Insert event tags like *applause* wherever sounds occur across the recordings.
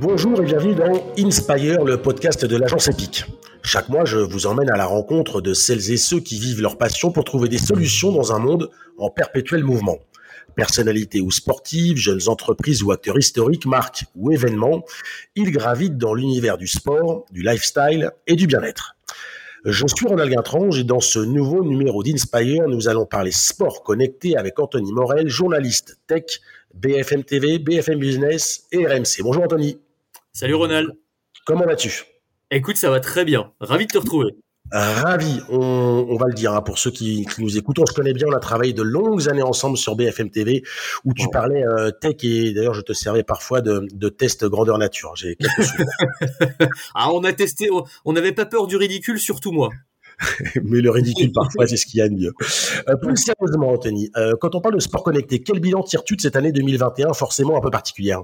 Bonjour et bienvenue dans Inspire, le podcast de l'agence Epic. Chaque mois, je vous emmène à la rencontre de celles et ceux qui vivent leur passion pour trouver des solutions dans un monde en perpétuel mouvement. Personnalités ou sportives, jeunes entreprises ou acteurs historiques, marques ou événements, ils gravitent dans l'univers du sport, du lifestyle et du bien-être. Je suis Ronald Guintrange et dans ce nouveau numéro d'Inspire, nous allons parler sport connecté avec Anthony Morel, journaliste tech, BFM TV, BFM Business et RMC. Bonjour Anthony. Salut Ronald. Comment vas-tu? Écoute, ça va très bien. Ravi de te retrouver. Ravi, on, va le dire hein, pour ceux qui, nous écoutent, on se connaît bien, on a travaillé de longues années ensemble sur BFM TV où tu parlais euh, tech et d'ailleurs je te servais parfois de, de tests grandeur nature. J'ai quelques *laughs* ah, on a testé, on n'avait pas peur du ridicule, surtout moi. *laughs* Mais le ridicule parfois, c'est ce qu'il y a de mieux. Euh, plus sérieusement, Anthony, euh, quand on parle de sport connecté, quel bilan tires-tu de cette année 2021, forcément un peu particulière?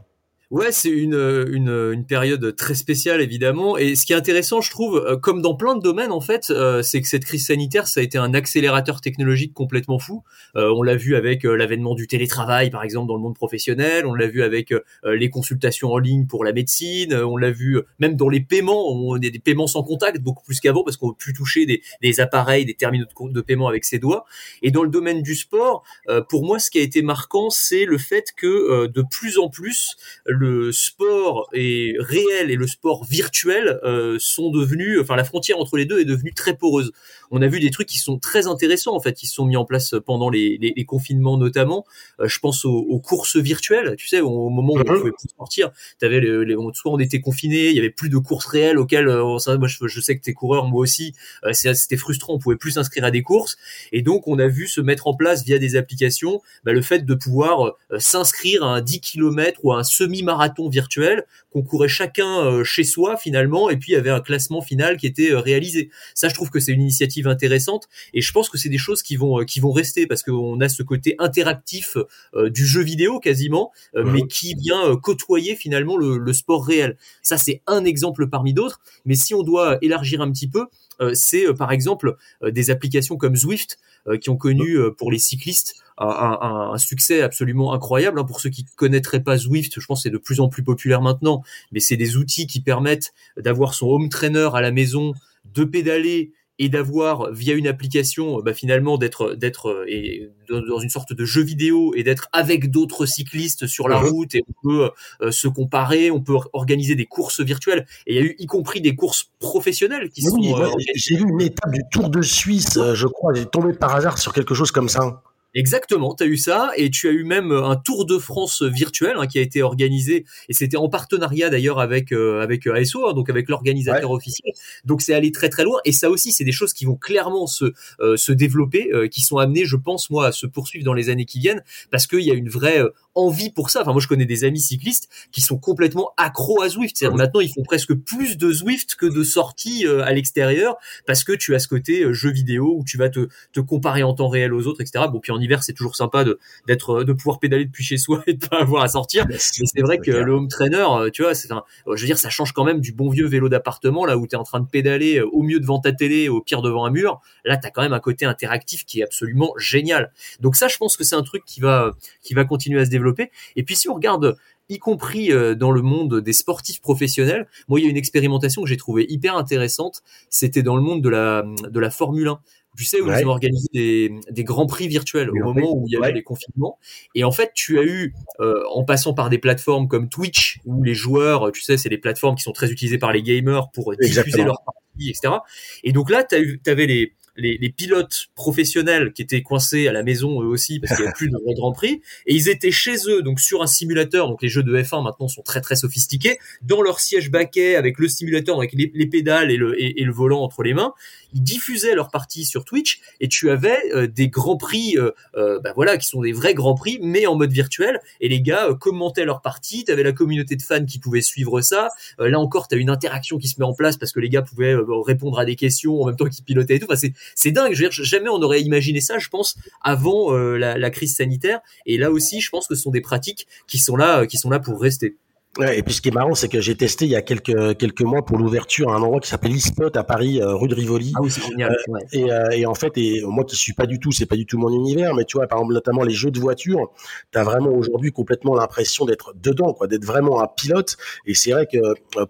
Ouais, c'est une, une, une, période très spéciale évidemment. Et ce qui est intéressant, je trouve, euh, comme dans plein de domaines en fait, euh, c'est que cette crise sanitaire, ça a été un accélérateur technologique complètement fou. Euh, on l'a vu avec l'avènement du télétravail, par exemple, dans le monde professionnel. On l'a vu avec les consultations en ligne pour la médecine. On l'a vu même dans les paiements. On a des paiements sans contact beaucoup plus qu'avant parce qu'on peut plus toucher des, appareils, des terminaux de, paiement avec ses doigts. Et dans le domaine du sport, pour moi, ce qui a été marquant, c'est le fait que de plus en plus le sport est réel et le sport virtuel euh, sont devenus, enfin la frontière entre les deux est devenue très poreuse. On a vu des trucs qui sont très intéressants en fait, qui se sont mis en place pendant les, les, confinements notamment. Euh, je pense aux, courses virtuelles, tu sais, au, moment où on mhm. pouvait plus sortir, t'avais les, les, soit on était confiné, il y avait plus de courses réelles auxquelles, euh, moi je, sais que t'es coureur, moi aussi, c'était frustrant, on pouvait plus s'inscrire à des courses, et donc on a vu se mettre en place via des applications bah, le fait de pouvoir s'inscrire à un 10 km ou à un semi-marathon virtuel qu'on courait chacun euh, chez soi finalement et puis il y avait un classement final qui était euh, réalisé. Ça je trouve que c'est une initiative intéressante et je pense que c'est des choses qui vont euh, qui vont rester parce qu'on a ce côté interactif du jeu vidéo quasiment mais qui vient côtoyer finalement le, sport réel. Ça c'est un exemple parmi d'autres mais si on doit élargir un petit peu c'est par exemple des applications comme Zwift qui ont connu pour les cyclistes un, succès absolument incroyable. Hein. Pour ceux qui connaîtraient pas Zwift, je pense c'est de plus en plus populaire maintenant, mais c'est des outils qui permettent d'avoir son home trainer à la maison, de pédaler et d'avoir via une application bah, finalement d'être d'être et dans une sorte de jeu vidéo et d'être avec d'autres cyclistes sur la route et on peut euh, se comparer, on peut organiser des courses virtuelles et il y a eu y compris des courses professionnelles qui sont. Euh, j'ai vu une étape du Tour de Suisse, euh, je crois, j'ai tombé par hasard sur quelque chose comme ça. Exactement, tu as eu ça et tu as eu même euh, un Tour de France virtuel hein, qui a été organisé et c'était en partenariat d'ailleurs avec euh, avec euh, ASO, hein, donc avec l'organisateur officiel. Donc c'est allé très très loin et ça aussi c'est des choses qui vont clairement se se développer, qui sont amenées, je pense moi, à se poursuivre dans les années qui viennent parce qu'il y a une vraie envie pour ça. Enfin moi je connais des amis cyclistes qui sont complètement accros à Zwift. C'est-à-dire maintenant ils font presque plus de Zwift que de sorties à l'extérieur parce que tu as ce côté jeu vidéo où tu vas te te comparer en temps réel aux autres, etc. Bon puis en hiver, c'est toujours sympa de d'être de pouvoir pédaler depuis chez soi *laughs* et de pas avoir à sortir. Mais c'est vrai que le home trainer, euh, tu vois, c'est un, je veux dire, ça change quand même du bon vieux vélo d'appartement là où tu es en train de pédaler euh, au mieux devant ta télé, au pire devant un mur. Là, tu as quand même un côté interactif qui est absolument génial. Donc ça, je pense que c'est un truc qui va qui va continuer à se développer. Et puis si on regarde y compris euh, dans le monde des sportifs professionnels. Moi, il y a une expérimentation que j'ai trouvée hyper intéressante. C'était dans le monde de la de la Formule 1 tu sais, où ils ont organisé des, des grands prix virtuels au moment où il y avait les confinements. Et en fait, tu as eu, euh, en passant par des plateformes comme Twitch, où les joueurs, tu sais, c'est des plateformes qui sont très utilisées par les gamers pour diffuser leurs parties, etc. Et donc là, tu avais les, les, les, pilotes professionnels qui étaient coincés à la maison eux aussi parce qu'il n'y avait plus de Grand Prix. Et ils étaient chez eux donc sur un simulateur. Donc les jeux de F1 maintenant sont très très sophistiqués. Dans leur siège baquet avec le simulateur avec les, les pédales et le, et, le volant entre les mains ils diffusaient leur partie sur Twitch et tu avais euh, des grands prix euh, euh, bah voilà qui sont des vrais grands prix mais en mode virtuel et les gars commentaient leur partie tu avais la communauté de fans qui pouvait suivre ça là encore tu as une interaction qui se met en place parce que les gars pouvaient répondre à des questions en même temps qu'ils pilotaient et tout enfin, c'est dingue. Je veux dire, jamais on aurait imaginé ça, je pense, avant euh, la, crise sanitaire. Et là aussi, je pense que ce sont des pratiques qui sont là, qui sont là pour rester. Ouais, et puis ce qui est marrant, c'est que j'ai testé il y a quelques quelques mois pour l'ouverture à un endroit qui s'appelle e-spot à Paris, euh, rue de Rivoli. Ah oui, c'est génial. Euh, ouais. et, euh, et, en fait, et moi qui suis pas du tout, c'est pas du tout mon univers, mais tu vois, par exemple, notamment les jeux de voiture, tu as vraiment aujourd'hui complètement l'impression d'être dedans, quoi, d'être vraiment un pilote. Et c'est vrai que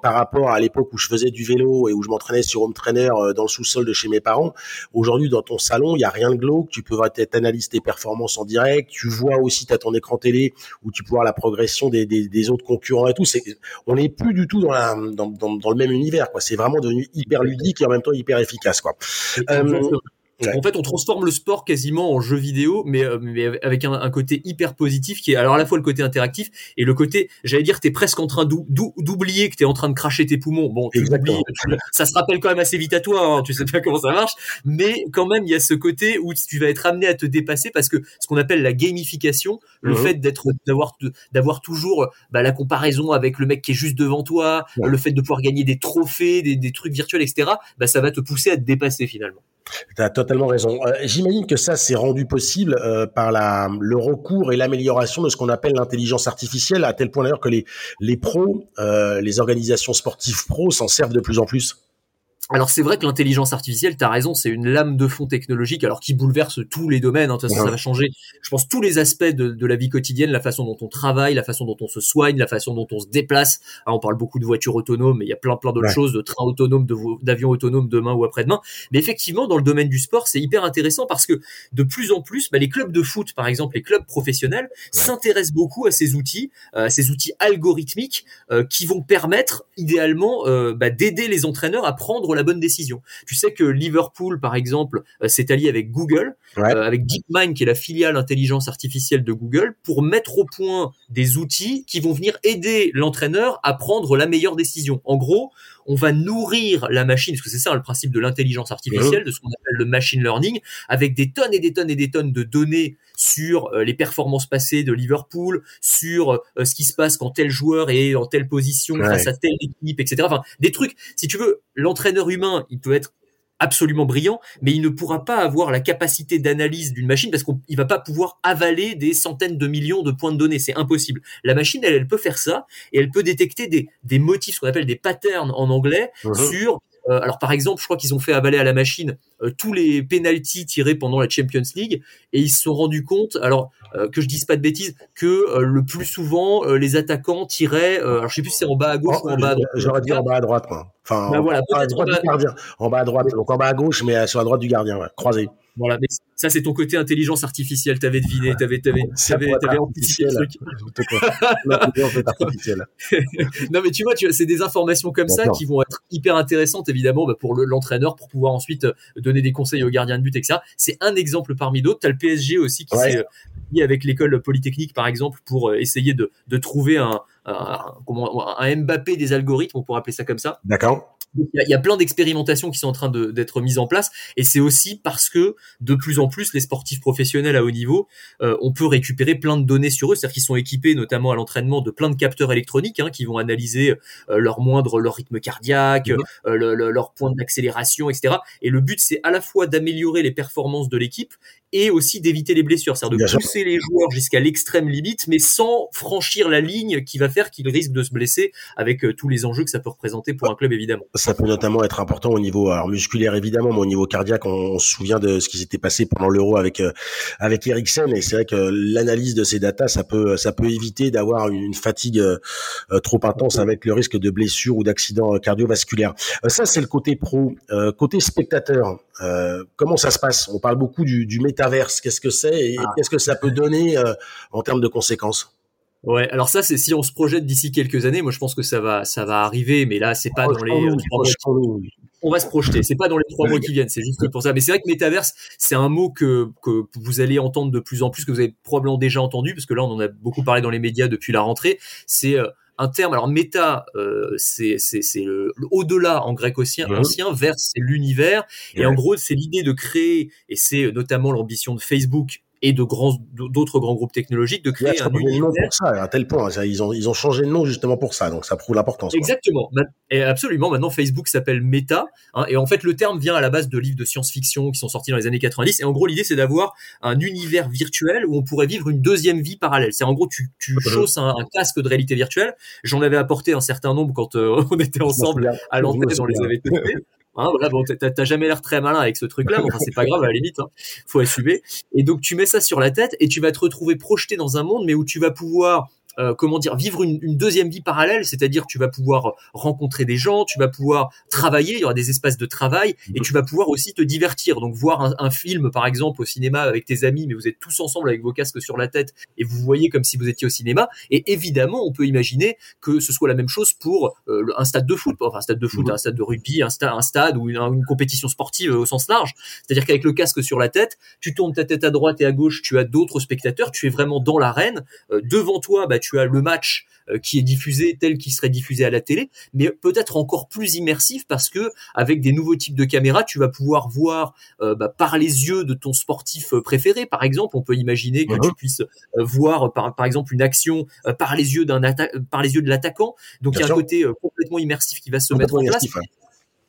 par rapport à l'époque où je faisais du vélo et où je m'entraînais sur home trainer dans le sous-sol de chez mes parents, aujourd'hui dans ton salon, il y a rien de glauque. Tu peux être analyse tes performances en direct. Tu vois aussi, tu as ton écran télé où tu peux voir la progression des, des, des autres concurrents et tout. C'est on n'est plus du tout dans, la, dans, dans, dans, le même univers. Quoi. C'est vraiment devenu hyper ludique et en même temps hyper efficace. Quoi. Ouais. En fait, on transforme le sport quasiment en jeu vidéo, mais, euh, mais avec un, un, côté hyper positif qui est alors à la fois le côté interactif et le côté, j'allais dire, t'es presque en train d'oublier que t'es en train de cracher tes poumons. Bon, tu oublies, ça se rappelle quand même assez vite à toi, hein, tu sais bien comment ça marche, mais quand même, il y a ce côté où tu vas être amené à te dépasser parce que ce qu'on appelle la gamification, le mmh. fait d'être, d'avoir, d'avoir toujours bah, la comparaison avec le mec qui est juste devant toi, ouais. le fait de pouvoir gagner des trophées, des, des trucs virtuels, etc. Bah, ça va te pousser à te dépasser finalement. Tu totalement raison. Euh, J'imagine que ça s'est rendu possible euh, par le recours et l'amélioration de ce qu'on appelle l'intelligence artificielle, à tel point d'ailleurs que les, les pros, euh, les organisations sportives pros s'en servent de plus en plus. Alors c'est vrai que l'intelligence artificielle, tu as raison, c'est une lame de fond technologique, alors qui bouleverse tous les domaines. Hein, de toute façon, ouais. ça va changer, je pense, tous les aspects de, de, la vie quotidienne, la façon dont on travaille, la façon dont on se soigne, la façon dont on se déplace. Alors, on parle beaucoup de voitures autonomes, mais il y a plein plein d'autres ouais. choses, de trains autonomes, d'avions autonomes demain ou après-demain. Mais effectivement, dans le domaine du sport, c'est hyper intéressant parce que de plus en plus, bah, les clubs de foot, par exemple, les clubs professionnels, ouais. s'intéressent beaucoup à ces outils, euh, à ces outils algorithmiques euh, qui vont permettre, idéalement, euh, bah, d'aider les entraîneurs à prendre la bonne décision. Tu sais que Liverpool, par exemple, euh, s'est allié avec Google, ouais. euh, avec DeepMind, qui est la filiale intelligence artificielle de Google, pour mettre au point des outils qui vont venir aider l'entraîneur à prendre la meilleure décision. En gros, on va nourrir la machine, parce que c'est ça le principe de l'intelligence artificielle, mmh. de ce qu'on appelle le machine learning, avec des tonnes et des tonnes et des tonnes de données sur euh, les performances passées de Liverpool, sur ce qui se passe quand tel joueur est en telle position ouais. face à telle équipe, etc. Enfin, des trucs, si tu veux, l'entraîneur humain, il peut être absolument brillant, mais il ne pourra pas avoir la capacité d'analyse d'une machine parce qu'il va pas pouvoir avaler des centaines de millions de points de données. C'est impossible. La machine, elle, elle peut faire ça et elle peut détecter des, des motifs, ce qu'on appelle des patterns en anglais, -huh. sur euh, alors par exemple, je crois qu'ils ont fait avaler à la machine euh, tous les pénalties tirés pendant la Champions League et ils se sont rendus compte, alors euh, que je dise pas de bêtises, que le plus souvent les attaquants tiraient, alors je sais plus si c'est en bas à gauche oh, ou en bas à droite. J'aurais dit en bas à droite, quoi. Enfin, bah voilà, en, bas à droite du gardien, en bas à droite, donc en bas à gauche, mais sur la droite du gardien, ouais, croisé. Voilà, mais ça c'est ton côté intelligence artificielle, t'avais deviné, t'avais t'avais t'avais t'avais anticipé le truc. *laughs* *laughs* non mais tu vois, tu c'est des informations comme ça qui vont être hyper intéressantes évidemment bah, pour l'entraîneur pour pouvoir ensuite euh, donner des conseils aux gardiens de but etc. C'est un exemple parmi d'autres. T'as le PSG aussi qui ouais. s'est lié avec l'école polytechnique par exemple pour euh, essayer de de trouver un un, comment, un Mbappé des algorithmes, on pourrait appeler ça comme ça. D'accord. Il y, a, il y a plein d'expérimentations qui sont en train d'être mises en place, et c'est aussi parce que de plus en plus les sportifs professionnels à haut niveau, euh, on peut récupérer plein de données sur eux, c'est-à-dire qu'ils sont équipés notamment à l'entraînement de plein de capteurs électroniques hein, qui vont analyser euh, leur moindre, leur rythme cardiaque, mmh. euh, le, le, leur point d'accélération, etc. Et le but c'est à la fois d'améliorer les performances de l'équipe et aussi d'éviter les blessures, c'est-à-dire de Bien pousser sûr. les joueurs jusqu'à l'extrême limite, mais sans franchir la ligne qui va faire qu'ils risquent de se blesser avec euh, tous les enjeux que ça peut représenter pour un club évidemment. Ça peut notamment être important au niveau alors, musculaire évidemment, mais au niveau cardiaque, on, on se souvient de ce qui s'était passé pendant l'Euro avec euh, avec Eriksen et c'est vrai que l'analyse de ces datas, ça peut ça peut éviter d'avoir une fatigue euh, trop intense avec le risque de blessure ou d'accident cardiovasculaire. Euh, ça c'est le côté pro, côté spectateur. comment ça se passe? On parle beaucoup du, du métaverse. Qu'est-ce que c'est et ah. qu'est-ce que ça peut donner en termes de conséquences? Ouais, alors ça c'est si on se projette d'ici quelques années, moi je pense que ça va ça va arriver, mais là c'est pas dans les on va se projeter, c'est pas dans les trois mois qui viennent, c'est juste pour ça. Mais c'est vrai que métaverse, c'est un mot que que vous allez entendre de plus en plus, que vous avez probablement déjà entendu, parce que là on en a beaucoup parlé dans les médias depuis la rentrée. C'est euh, un terme. Alors méta, euh, c'est c'est le, le au-delà en grec ancien, mmh. ancien vers c'est l'univers. Et en gros, c'est l'idée de créer, et c'est notamment l'ambition de Facebook et de grands d'autres grands groupes technologiques de créer un univers. pour ça à tel point ils ont ils ont changé de nom justement pour ça donc ça prouve l'importance exactement. Et absolument maintenant Facebook s'appelle Meta hein, et en fait le terme vient à la base de livres de science-fiction qui sont sortis dans les années 90 et en gros l'idée c'est d'avoir un univers virtuel où on pourrait vivre une deuxième vie parallèle. C'est en gros tu tu chausses un, casque de réalité virtuelle. J'en avais apporté un certain nombre quand euh, *laughs* on était ensemble à l'antenne on les *laughs* avait testés Hein, voilà, bon, t'as jamais l'air très malin avec ce truc-là, mais enfin, c'est pas grave à la limite, hein, faut assumer. Et donc tu mets ça sur la tête et tu vas te retrouver projeté dans un monde, mais où tu vas pouvoir euh, comment dire, vivre une, une, deuxième vie parallèle, c'est-à-dire tu vas pouvoir rencontrer des gens, tu vas pouvoir travailler, il y aura des espaces de travail, et tu vas pouvoir aussi te divertir. Donc voir un, un, film, par exemple, au cinéma avec tes amis, mais vous êtes tous ensemble avec vos casques sur la tête, et vous voyez comme si vous étiez au cinéma. Et évidemment, on peut imaginer que ce soit la même chose pour euh, un stade de foot, enfin un stade de foot, un stade de rugby, un, stade, un stade ou une, une compétition sportive au sens large. C'est-à-dire qu'avec le casque sur la tête, tu tournes ta tête à droite et à gauche, tu as d'autres spectateurs, tu es vraiment dans l'arène. Euh, devant toi, bah, tu as le match euh, qui est diffusé tel qu'il serait diffusé à la télé, mais peut-être encore plus immersif parce que avec des nouveaux types de caméras, tu vas pouvoir voir euh, bah, par les yeux de ton sportif euh, préféré. Par exemple, on peut imaginer que tu mhm. puisses voir par, par exemple une action par les yeux d'un par les yeux de l'attaquant. Donc il y a un côté complètement immersif qui va se mettre en place.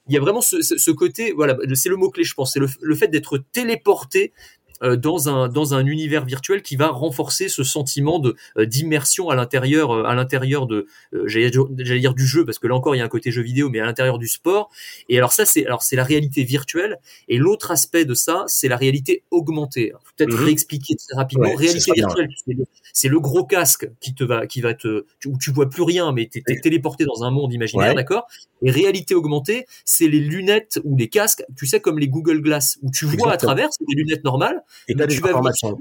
il y a vraiment ce, ce, côté, voilà, c'est le mot clé, je pense, c'est le, le, fait d'être téléporté dans un dans un univers virtuel qui va renforcer ce sentiment de euh, d'immersion à l'intérieur euh, à l'intérieur de j'allais dire du jeu parce que là encore il y a un côté jeu vidéo mais à l'intérieur du sport. Et alors ça c'est alors c'est la réalité virtuelle. Et l'autre aspect de ça c'est la réalité augmentée. Peut-être mhm. réexpliquer très rapidement. Réalité virtuelle c'est le, gros casque qui te va qui va te où tu vois plus rien mais tu es, téléporté dans un monde imaginaire d'accord? Et réalité augmentée c'est les lunettes ou les casques tu sais comme les Google Glass où tu vois à travers c'est des lunettes normales et tu des informations.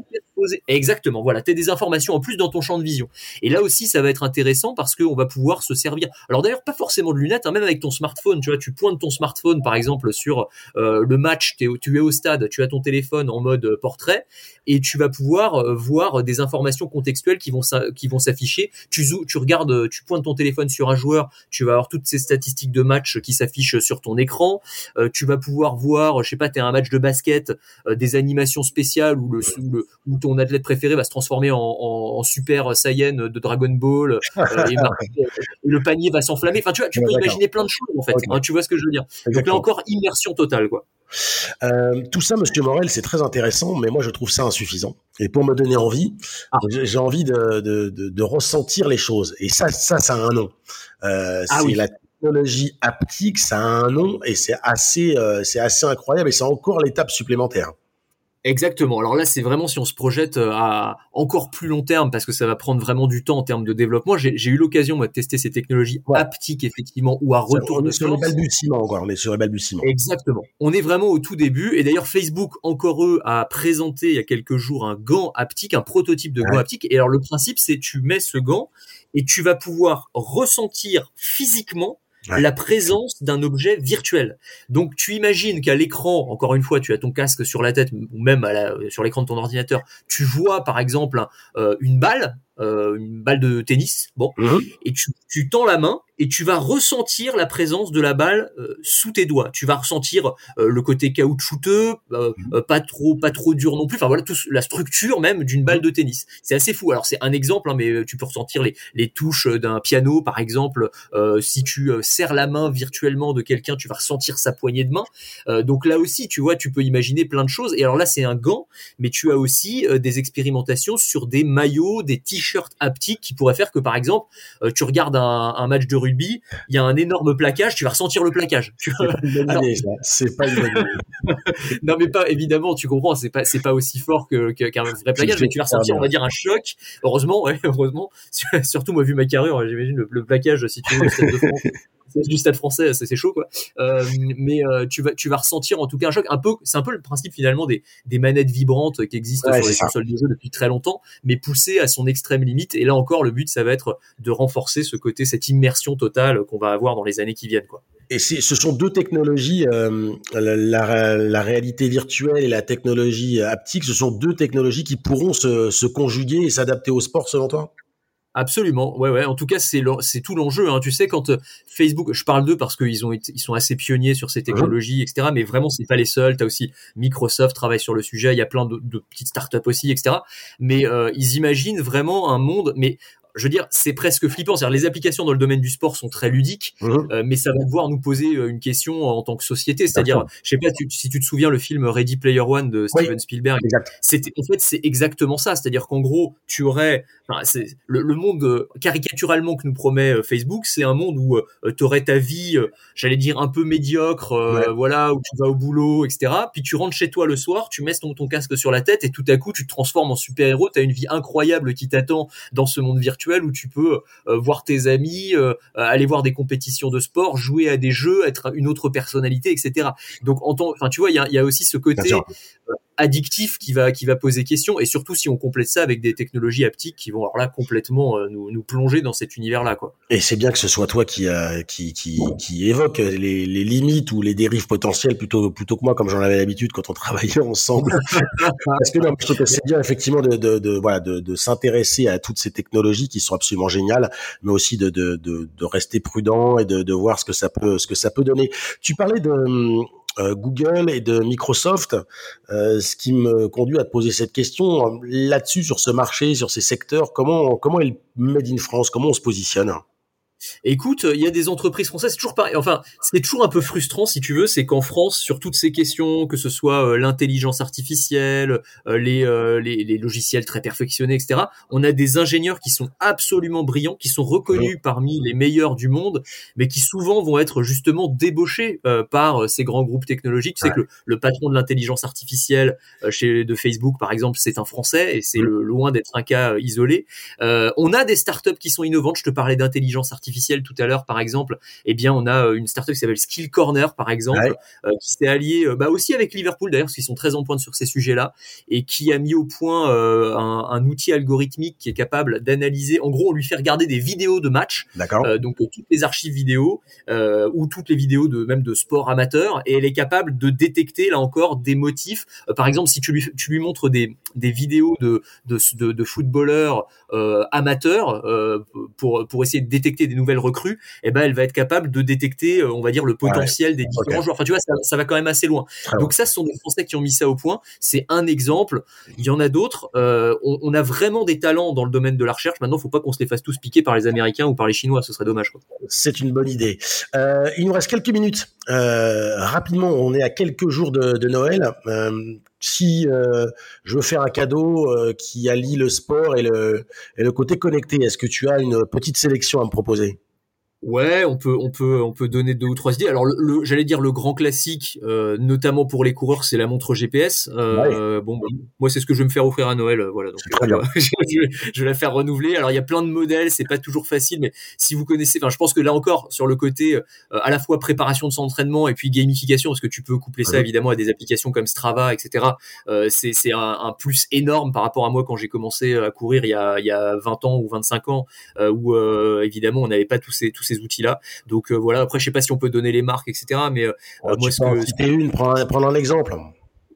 Exactement, voilà, tu as des informations en plus dans ton champ de vision. Et là aussi, ça va être intéressant parce qu'on va pouvoir se servir. Alors d'ailleurs, pas forcément de lunettes, hein, même avec ton smartphone, tu vois, tu pointes ton smartphone par exemple sur euh, le match, es, tu es au stade, tu as ton téléphone en mode euh, portrait et tu vas pouvoir euh, voir des informations contextuelles qui vont s'afficher. Tu tu regardes, tu pointes ton téléphone sur un joueur, tu vas avoir toutes ces statistiques de match qui s'affichent sur ton écran. tu vas pouvoir voir, je sais pas, tu as un match de basket, des animations spéciales où le, où le où ton athlète préféré va se transformer en, en, super Saiyan de Dragon Ball *laughs* euh, et, le panier va s'enflammer. Enfin, tu vois, tu peux imaginer plein de choses en fait. Hein, tu vois ce que je veux dire. Donc là encore, immersion totale, quoi. Euh, tout ça, Monsieur Morel, c'est très intéressant, mais moi je trouve ça insuffisant. Et pour me donner envie, ah. j'ai envie de, de, de, de, ressentir les choses. Et ça, ça, ça a un nom. Euh, ah c'est la technologie haptique, ça a un nom, et c'est assez, euh, c'est assez incroyable. Et c'est encore l'étape supplémentaire. Exactement. Alors là, c'est vraiment si on se projette euh, à encore plus long terme, parce que ça va prendre vraiment du temps en termes de développement. J'ai eu l'occasion de tester ces technologies haptiques effectivement ou à retour est sur les balbutiements encore. On est sur les balbutiements. Exactement. On est vraiment au tout début. Et d'ailleurs, Facebook encore eux a présenté il y a quelques jours un gant haptique, un prototype de gant haptique. Et alors le principe, c'est tu mets ce gant et tu vas pouvoir ressentir physiquement la présence d'un objet virtuel. Donc tu imagines qu'à l'écran, encore une fois, tu as ton casque sur la tête ou même sur l'écran de ton ordinateur, tu vois par exemple euh, une balle euh, une balle de tennis, bon, mhm. et tu, tu tends la main et tu vas ressentir la présence de la balle euh, sous tes doigts. Tu vas ressentir euh, le côté caoutchouteux, mhm. pas trop pas trop dur non plus. Enfin voilà, tout, la structure même d'une balle de tennis. C'est assez fou. Alors c'est un exemple, hein, mais tu peux ressentir les, les touches d'un piano, par exemple. si tu serres la main virtuellement de quelqu'un, tu vas ressentir sa poignée de main. donc là aussi, tu vois, tu peux imaginer plein de choses. Et alors là, c'est un gant, mais tu as aussi des expérimentations sur des maillots, des t t-shirt haptique qui pourrait faire que par exemple euh, tu regardes un, match de rugby, il y a un énorme plaquage, tu vas ressentir le plaquage. *laughs* C'est pas une bonne idée. *laughs* non mais pas évidemment, tu comprends, c'est pas c'est pas aussi fort que qu'un vrai plaquage, mais tu vas ressentir on va dire un choc. Heureusement, ouais, *laughs* heureusement. Surtout moi vu ma carrure, j'imagine le, le, plaquage si tu veux de France du stade français, c'est chaud quoi. Euh, mais euh, tu vas tu vas ressentir en tout cas un choc. Un peu, c'est un peu le principe finalement des, des manettes vibrantes qui existent sur les consoles de jeu depuis très longtemps, mais poussées à son extrême limite. Et là encore, le but ça va être de renforcer ce côté, cette immersion totale qu'on va avoir dans les années qui viennent quoi. Et ce sont deux technologies, euh, la, la, réalité virtuelle et la technologie haptique, ce sont deux technologies qui pourront se, se conjuguer et s'adapter au sport selon toi? Absolument, ouais, ouais. En tout cas, c'est c'est tout l'enjeu. Hein. Tu sais, quand euh, Facebook, je parle d'eux parce qu'ils ont ils sont assez pionniers sur ces mhm. technologies, etc. Mais vraiment, c'est pas les seuls. T'as aussi Microsoft travaille sur le sujet. Il y a plein de, de petites startups aussi, etc. Mais euh, ils imaginent vraiment un monde. Mais je veux dire, c'est presque flippant. C'est-à-dire, les applications dans le domaine du sport sont très ludiques, mhm. euh, mais ça va devoir nous poser euh, une question en tant que société. C'est-à-dire, je sais pas si tu te souviens le film Ready Player One de Steven Spielberg. C'était, en fait, c'est exactement ça. C'est-à-dire qu'en gros, tu aurais, enfin, le, le, monde euh, caricaturalement que nous promet Facebook, c'est un monde où tu aurais ta vie, j'allais dire un peu médiocre, voilà, où tu vas au boulot, etc. Puis tu rentres chez toi le soir, tu mets ton, ton casque sur la tête et tout à coup, tu te transformes en super-héros. Tu as une vie incroyable qui t'attend dans ce monde virtuel où tu peux euh, voir tes amis, euh, aller voir des compétitions de sport, jouer à des jeux, être une autre personnalité, etc. Donc, en enfin, tu vois, il y a, y a, aussi ce côté addictif qui va qui va poser question et surtout si on complète ça avec des technologies haptiques qui vont alors là complètement euh, nous, nous plonger dans cet univers là quoi. Et c'est bien que ce soit toi qui euh, qui, qui qui évoque les, les limites ou les dérives potentielles plutôt plutôt que moi comme j'en avais l'habitude quand on *laughs* travaillait ensemble. Parce que non, que c'est bien effectivement de, de, de voilà de, de s'intéresser à toutes ces technologies qui sont absolument géniales, mais aussi de de, de, de rester prudent et de, de voir ce que ça peut ce que ça peut donner. Tu parlais de euh, Google et de Microsoft, euh, ce qui me conduit à te poser cette question là-dessus sur ce marché, sur ces secteurs. Comment comment est Made in France? Comment on se positionne? Écoute, il y a des entreprises françaises, c'est toujours pareil. Enfin, c'est toujours un peu frustrant si tu veux, c'est qu'en France, sur toutes ces questions, que ce soit euh, l'intelligence artificielle, euh, les, euh, les, les, logiciels très perfectionnés, etc., on a des ingénieurs qui sont absolument brillants, qui sont reconnus parmi les meilleurs du monde, mais qui souvent vont être justement débauchés par ces grands groupes technologiques. Tu sais que le, patron de l'intelligence artificielle chez de Facebook, par exemple, c'est un Français et c'est loin d'être un cas isolé. on a des startups qui sont innovantes. Je te parlais d'intelligence artificielle tout à l'heure, par exemple, eh bien, on a euh, une startup qui s'appelle Skill Corner, par exemple, euh, qui s'est alliée euh, bah, aussi avec Liverpool, d'ailleurs, parce qu'ils sont très en pointe sur ces sujets-là, et qui a mis au point un, outil algorithmique qui est capable d'analyser. En gros, on lui fait regarder des vidéos de matchs, donc toutes les archives vidéo ou toutes les vidéos de même de sport amateur, et elle est capable de détecter là encore des motifs. par exemple, si tu lui tu lui montres des des vidéos de de, de, de footballeurs amateurs pour pour essayer de détecter des nouvelles recrues, eh ben elle va être capable de détecter, euh, on va dire, le potentiel des différents joueurs. Enfin, tu vois, ça, va quand même assez loin. Donc ça, ce sont des Français qui ont mis ça au point. C'est un exemple. Il y en a d'autres. Euh, on, a vraiment des talents dans le domaine de la recherche. Maintenant, il faut pas qu'on se les fasse tous piquer par les Américains ou par les Chinois. Ce serait dommage. C'est une bonne idée. Euh, il nous reste quelques minutes. rapidement, on est à quelques jours de, de Noël si je veux faire un cadeau qui allie le sport et le, et le côté connecté, est-ce que tu as une petite sélection à me proposer? Ouais, on peut, on peut, on peut donner deux ou trois idées. Alors, le, j'allais dire le grand classique, euh, notamment pour les coureurs, c'est la montre GPS. Euh, Bon, bah, moi, c'est ce que je vais me faire offrir à Noël. Voilà, donc euh, *laughs* je, je, vais la faire renouveler. Alors, il y a plein de modèles, c'est pas toujours facile, mais si vous connaissez, enfin, je pense que là encore, sur le côté euh, à la fois préparation de son entraînement et puis gamification, parce que tu peux coupler ça évidemment à des applications comme Strava, etc. Euh, c'est, c'est un, un, plus énorme par rapport à moi quand j'ai commencé à courir il y a, il y a 20 ans ou 25 ans, où évidemment on n'avait pas tous ces, tous ces outils-là. Donc euh, voilà. Après, je sais pas si on peut donner les marques, etc. Mais euh, oh, moi, ce que, une, prends, prends un exemple.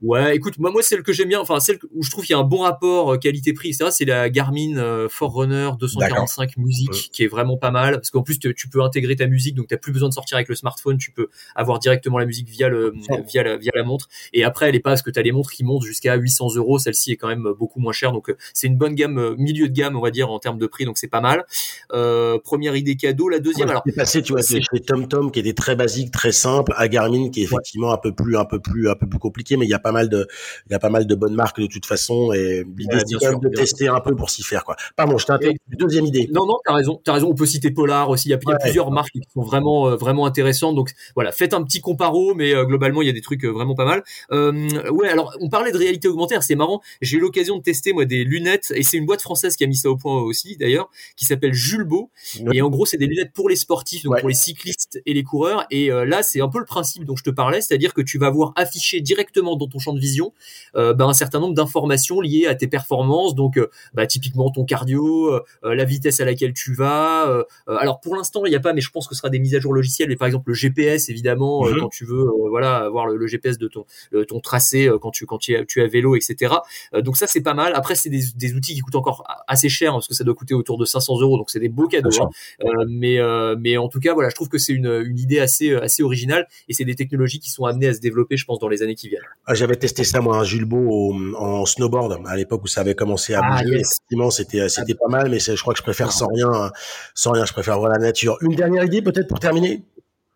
Ouais, écoute, moi, moi, celle que j'aime bien, enfin, celle où je trouve qu'il y a un bon rapport euh, qualité-prix, etc., c'est la Garmin euh, Forerunner 245 musique, qui est vraiment pas mal, parce qu'en plus, tu peux intégrer ta musique, donc t'as plus besoin de sortir avec le smartphone, tu peux avoir directement la musique via le, via la, via la montre. Et après, elle est pas, parce que t'as les montres qui montent jusqu'à 800 euros, celle-ci est quand même beaucoup moins chère, donc euh, c'est une bonne gamme, milieu de gamme, on va dire, en termes de prix, donc c'est pas mal. Euh, première idée cadeau, la deuxième, alors. Passé, tu vois, c'est chez TomTom, qui était très basique, très simple, à Garmin, qui est effectivement un peu plus, un peu plus, un peu plus compliqué, mais il y a pas mal de, il y a pas mal de bonnes marques de toute façon et l'idée c'est quand même de tester un peu pour s'y faire quoi. Pardon, je t'interromps. Deuxième idée. Non non, t'as raison, t'as raison. On peut citer Polar aussi. Il y a, plusieurs marques qui sont vraiment euh, vraiment intéressantes. Donc voilà, faites un petit comparo, mais euh, globalement il y a des trucs euh, vraiment pas mal. ouais, alors on parlait de réalité augmentée. C'est marrant. J'ai eu l'occasion de tester moi des lunettes et c'est une boîte française qui a mis ça au point aussi d'ailleurs, qui s'appelle Julbo. Et en gros c'est des lunettes pour les sportifs, donc pour les cyclistes et les coureurs. Et là c'est un peu le principe dont je te parlais, c'est-à-dire que tu vas voir affiché directement dans ton ton champ de vision bah, un certain nombre d'informations liées à tes performances. Donc, bah, typiquement ton cardio, la vitesse à laquelle tu vas. alors pour l'instant, il n'y a pas, mais je pense que ce sera des mises à jour logicielles. Mais par exemple, le GPS, évidemment, mhm. quand tu veux, voilà, avoir le, GPS de ton ton tracé quand tu quand tu es, tu es à vélo, etc. donc ça, c'est pas mal. Après, c'est des, des outils qui coûtent encore assez cher parce que ça doit coûter autour de 500 euros. Donc c'est des beaux cadeaux. Hein. mais mais en tout cas, voilà, je trouve que c'est une, une idée assez assez originale et c'est des technologies qui sont amenées à se développer, je pense, dans les années qui viennent. Ah, j'avais testé ça moi, un Julbo en snowboard à l'époque où ça avait commencé à ah, bouger. Effectivement, c'était c'était pas mal, mais je crois que je préfère sans rien, sans rien. Je préfère voir la nature. Une dernière idée peut-être pour terminer?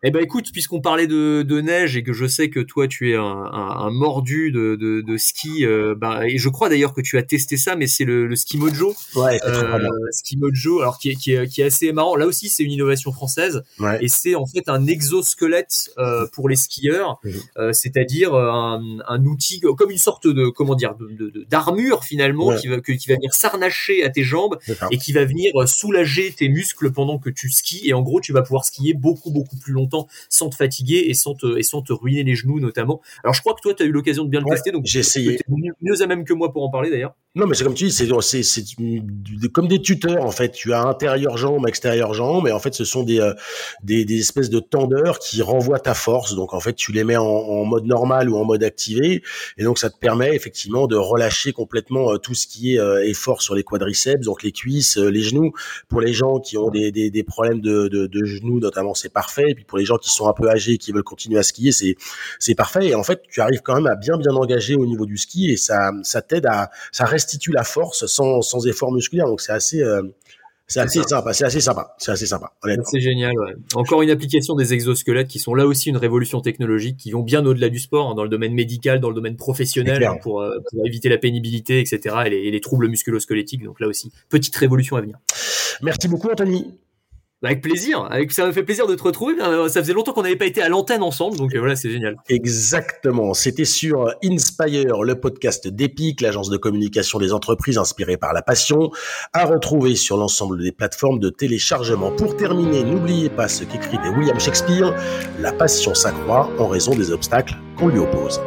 Eh ben écoute, puisqu'on parlait de, de, neige et que je sais que toi tu es un, un, un mordu de, de, de ski, euh, bah, et je crois d'ailleurs que tu as testé ça, mais c'est le, le ski mojo. Ouais, euh, ski mojo, alors qui est, qui est, qui est assez marrant. Là aussi, c'est une innovation française, et c'est en fait un exosquelette euh, pour les skieurs, euh, c'est-à-dire un, un, outil comme une sorte de comment dire d'armure finalement qui va que, qui va venir s'arnacher à tes jambes et qui va venir soulager tes muscles pendant que tu skis. Et en gros, tu vas pouvoir skier beaucoup beaucoup plus longtemps sans te fatiguer et sans te, et sans te ruiner les genoux notamment. Alors je crois que toi tu as eu l'occasion de bien le tester donc j'ai essayé. Mieux à même que moi pour en parler d'ailleurs. Non, mais c'est comme tu dis, c'est, comme des tuteurs en fait. Tu as intérieur jambe, extérieur jambe, et en fait, ce sont des, euh, des, des, espèces de tendeurs qui renvoient ta force. Donc en fait, tu les mets en, en, mode normal ou en mode activé, et donc ça te permet effectivement de relâcher complètement euh, tout ce qui est euh, effort sur les quadriceps, donc les cuisses, les genoux. Pour les gens qui ont des, des, des problèmes de, de, de, genoux notamment, c'est parfait. Et puis pour les gens qui sont un peu âgés, qui veulent continuer à skier, c'est c'est parfait. Et en fait, tu arrives quand même à bien bien engager au niveau du ski, et ça ça t'aide à ça reste restitue la force sans, sans effort musculaire. Donc c'est assez, euh, c'est assez sympa, c'est assez sympa, c'est assez sympa. C'est génial. Ouais. Encore une application des exosquelettes qui sont là aussi une révolution technologique, qui vont bien au-delà du sport, hein, dans le domaine médical, dans le domaine professionnel, hein, pour, euh, pour, éviter la pénibilité, etc. Et les, et les troubles musculo-squelettiques. Donc là aussi, petite révolution à venir. Merci beaucoup, Anthony. Avec plaisir, avec ça me fait plaisir de te retrouver. Euh, ça faisait longtemps qu'on n'avait pas été à l'antenne ensemble, donc euh, voilà, c'est génial. Exactement. C'était sur Inspire, le podcast d'Epic, l'agence de communication des entreprises inspirée par la passion, à retrouver sur l'ensemble des plateformes de téléchargement. Pour terminer, n'oubliez pas ce qu'écrivait William Shakespeare la passion s'accroît en raison des obstacles qu'on lui oppose.